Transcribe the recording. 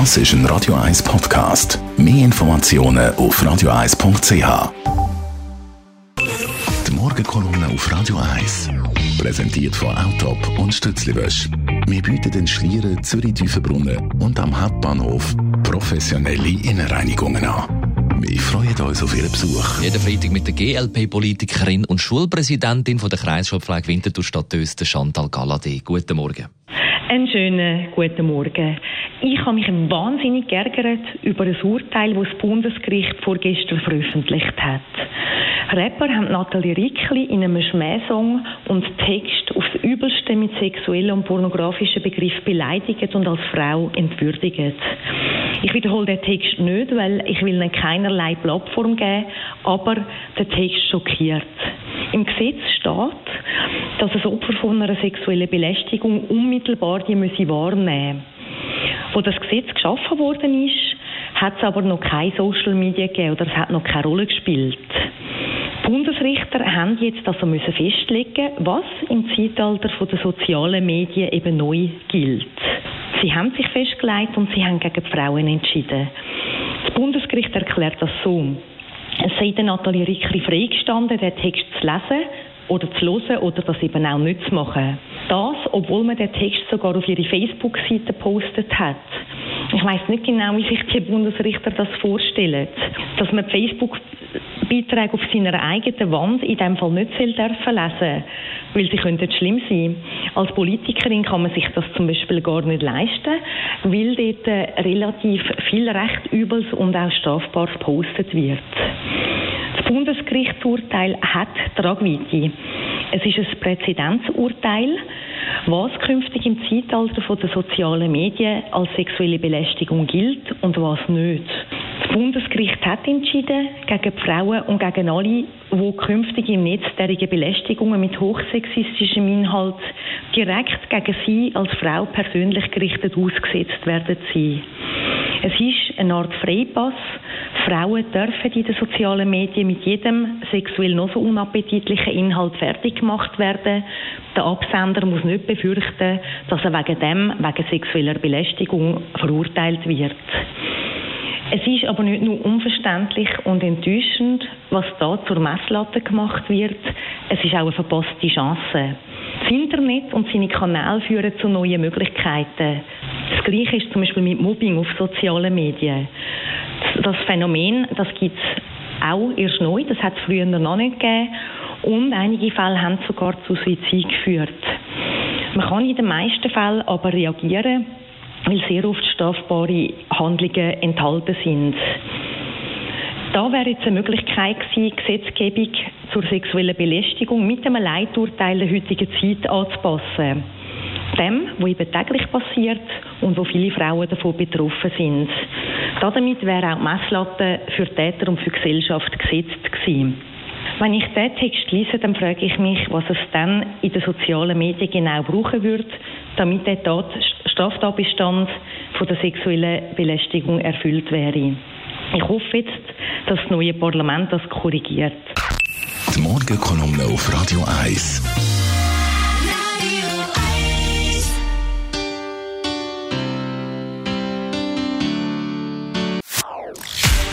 Das ist ein Radio 1 Podcast. Mehr Informationen auf radio1.ch. Die Morgenkolumne auf Radio 1. Präsentiert von Autop und Stützliwösch. Wir bieten den Schlieren Zürich-Tiefenbrunnen und am Hauptbahnhof professionelle Innenreinigungen an. Wir freuen uns auf Ihren Besuch. Jeden Freitag mit der GLP-Politikerin und Schulpräsidentin von der Kreisschulpflege Winterthur Stadt Chantal Galladay. Guten Morgen. Einen schönen guten Morgen. Ich habe mich wahnsinnig geärgert über ein Urteil, das das Bundesgericht vorgestern veröffentlicht hat. Rapper haben Nathalie Rickli in einem Schmähsong und Text aufs Übelste mit sexuellen und pornografischen Begriffen beleidigt und als Frau entwürdigt. Ich wiederhole den Text nicht, weil ich will ihnen keinerlei Plattform geben, aber der Text schockiert. Im Gesetz steht, dass ein Opfer von einer sexuellen Belästigung unmittelbar die müsse wahrnehmen Wo das Gesetz geschaffen worden ist, hat es aber noch kein Social Media gegeben oder es hat noch keine Rolle gespielt. Die Bundesrichter haben jetzt also müssen festlegen, was im Zeitalter der sozialen Medien eben neu gilt. Sie haben sich festgelegt und sie haben gegen die Frauen entschieden. Das Bundesgericht erklärt das so. Es sei der Nathalie Rickli freigestanden, den Text zu lesen oder zu hören oder das eben auch nicht zu machen. Das, obwohl man den Text sogar auf ihre Facebook-Seite gepostet hat. Ich weiß nicht genau, wie sich die Bundesrichter das vorstellen. Dass man Facebook Beiträge auf seiner eigenen Wand in dem Fall nicht lesen dürfen lesen, weil sie könnten schlimm sein. Als Politikerin kann man sich das zum Beispiel gar nicht leisten, weil dort äh, relativ viel recht Übels und auch strafbar gepostet wird. Das Bundesgerichtsurteil hat Tragweite. Es ist ein Präzedenzurteil, was künftig im Zeitalter der sozialen Medien als sexuelle Belästigung gilt und was nicht. Das Bundesgericht hat entschieden gegen die Frauen und gegen alle, die künftig im Netz derige Belästigungen mit hochsexistischem Inhalt direkt gegen sie als Frau persönlich gerichtet ausgesetzt werden sein. Es ist eine Art Freipass. Frauen dürfen in den sozialen Medien mit jedem sexuell noch so unappetitlichen Inhalt fertig gemacht werden. Der Absender muss nicht befürchten, dass er wegen dem, wegen sexueller Belästigung verurteilt wird. Es ist aber nicht nur unverständlich und enttäuschend, was da zur Messlatte gemacht wird. Es ist auch eine verpasste Chance. Das Internet und seine Kanäle führen zu neuen Möglichkeiten. Das Gleiche ist zum Beispiel mit Mobbing auf sozialen Medien. Das Phänomen, das gibt es auch erst neu, das hat es früher noch nicht gegeben. Und einige Fälle haben sogar zu Suizid geführt. Man kann in den meisten Fällen aber reagieren, weil sehr oft strafbare Handlungen enthalten sind. Da wäre jetzt eine Möglichkeit gewesen, Gesetzgebung zur sexuellen Belästigung mit einem Leiturteil der heutigen Zeit anzupassen. Dem, was eben täglich passiert und wo viele Frauen davon betroffen sind. Damit wäre auch die Messlatte für Täter und für die Gesellschaft gesetzt gewesen. Wenn ich diesen Text lese, dann frage ich mich, was es dann in den sozialen Medien genau brauchen würde, damit der Tat Straftatbestand von der sexuellen Belästigung erfüllt wäre. Ich hoffe jetzt, dass das neue Parlament das korrigiert. Die Morgenkolumne auf Radio 1.